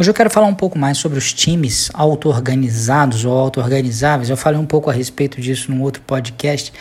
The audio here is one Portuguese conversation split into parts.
Hoje eu quero falar um pouco mais sobre os times auto-organizados ou auto-organizáveis. Eu falei um pouco a respeito disso num outro podcast,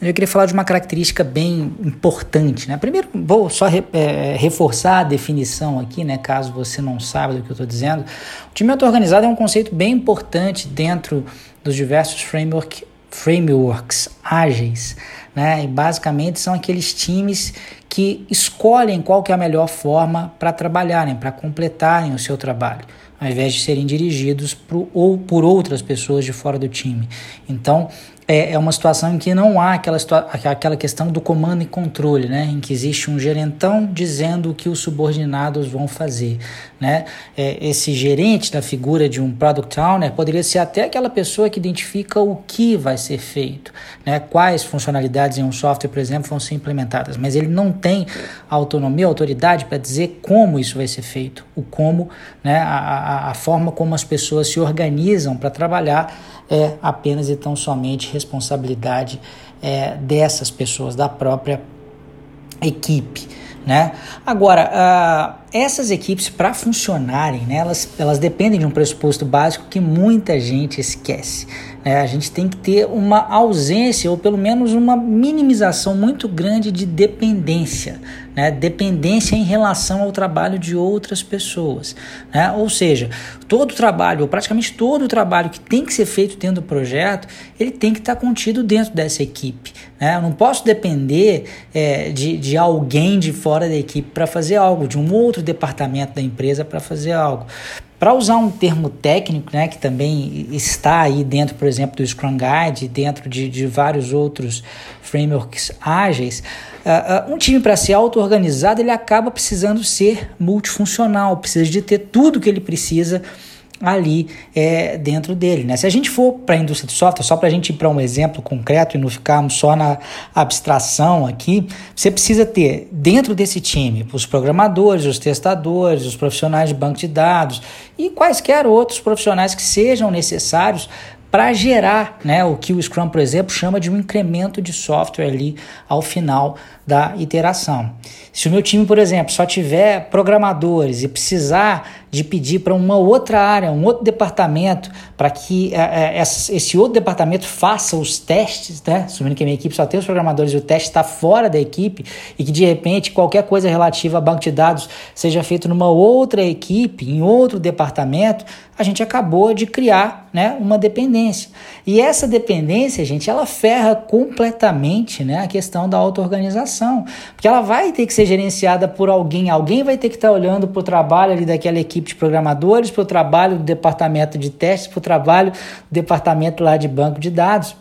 mas eu queria falar de uma característica bem importante. Né? Primeiro, vou só re, é, reforçar a definição aqui, né, caso você não saiba do que eu estou dizendo. O time auto-organizado é um conceito bem importante dentro dos diversos framework, frameworks ágeis. Né? E basicamente são aqueles times que escolhem qual que é a melhor forma para trabalharem, para completarem o seu trabalho, ao invés de serem dirigidos por, ou por outras pessoas de fora do time. Então, é, é uma situação em que não há aquela, aquela questão do comando e controle, né? em que existe um gerentão dizendo o que os subordinados vão fazer. Né? É, esse gerente da figura de um product owner poderia ser até aquela pessoa que identifica o que vai ser feito, né? quais funcionalidades em um software, por exemplo, vão ser implementadas, mas ele não tem autonomia, autoridade para dizer como isso vai ser feito, o como, né? a, a, forma como as pessoas se organizam para trabalhar é apenas e tão somente responsabilidade é, dessas pessoas, da própria equipe. Né? Agora, uh, essas equipes, para funcionarem, né, elas, elas dependem de um pressuposto básico que muita gente esquece. Né? A gente tem que ter uma ausência, ou pelo menos uma minimização muito grande de dependência. Né? Dependência em relação ao trabalho de outras pessoas. Né? Ou seja, todo o trabalho, ou praticamente todo o trabalho que tem que ser feito dentro do projeto, ele tem que estar contido dentro dessa equipe. Né? Eu não posso depender é, de, de alguém de fora da equipe para fazer algo, de um outro departamento da empresa para fazer algo. Para usar um termo técnico, né, que também está aí dentro, por exemplo, do Scrum Guide, dentro de, de vários outros frameworks ágeis, uh, um time para ser auto-organizado, ele acaba precisando ser multifuncional, precisa de ter tudo que ele precisa ali é, dentro dele. Né? Se a gente for para a indústria de software, só para a gente ir para um exemplo concreto e não ficarmos só na abstração aqui, você precisa ter dentro desse time os programadores, os testadores, os profissionais de banco de dados e quaisquer outros profissionais que sejam necessários para gerar né, o que o Scrum, por exemplo, chama de um incremento de software ali ao final da iteração. Se o meu time, por exemplo, só tiver programadores e precisar de pedir para uma outra área, um outro departamento, para que é, esse outro departamento faça os testes, né? Assumindo que a minha equipe só tem os programadores e o teste está fora da equipe e que de repente qualquer coisa relativa a banco de dados seja feito numa outra equipe, em outro departamento, a gente acabou de criar né, uma dependência. E essa dependência, gente, ela ferra completamente né, a questão da auto-organização, porque ela vai ter que ser gerenciada por alguém, alguém vai ter que estar olhando para o trabalho ali daquela equipe de programadores, para o trabalho do departamento de testes, para o trabalho do departamento lá de banco de dados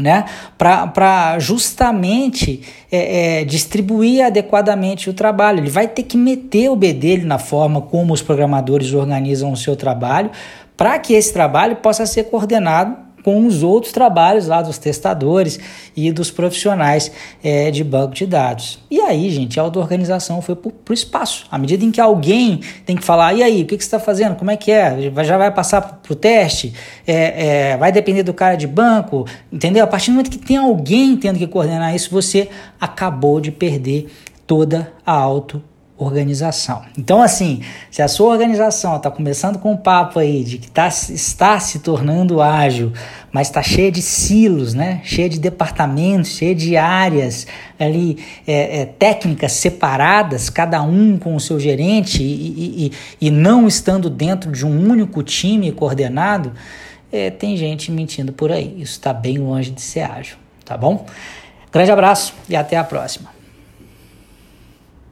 né? para justamente é, é, distribuir adequadamente o trabalho. Ele vai ter que meter o B dele na forma como os programadores organizam o seu trabalho, para que esse trabalho possa ser coordenado com os outros trabalhos lá dos testadores e dos profissionais é, de banco de dados. E aí, gente, a auto-organização foi para o espaço. À medida em que alguém tem que falar, e aí, o que, que você está fazendo? Como é que é? Já vai passar para o teste? É, é, vai depender do cara de banco? Entendeu? A partir do momento que tem alguém tendo que coordenar isso, você acabou de perder toda a auto organização. Então, assim, se a sua organização está começando com um papo aí de que tá, está se tornando ágil, mas está cheia de silos, né? cheia de departamentos, cheia de áreas ali, é, é, técnicas separadas, cada um com o seu gerente e, e, e não estando dentro de um único time coordenado, é, tem gente mentindo por aí. Isso está bem longe de ser ágil, tá bom? Grande abraço e até a próxima.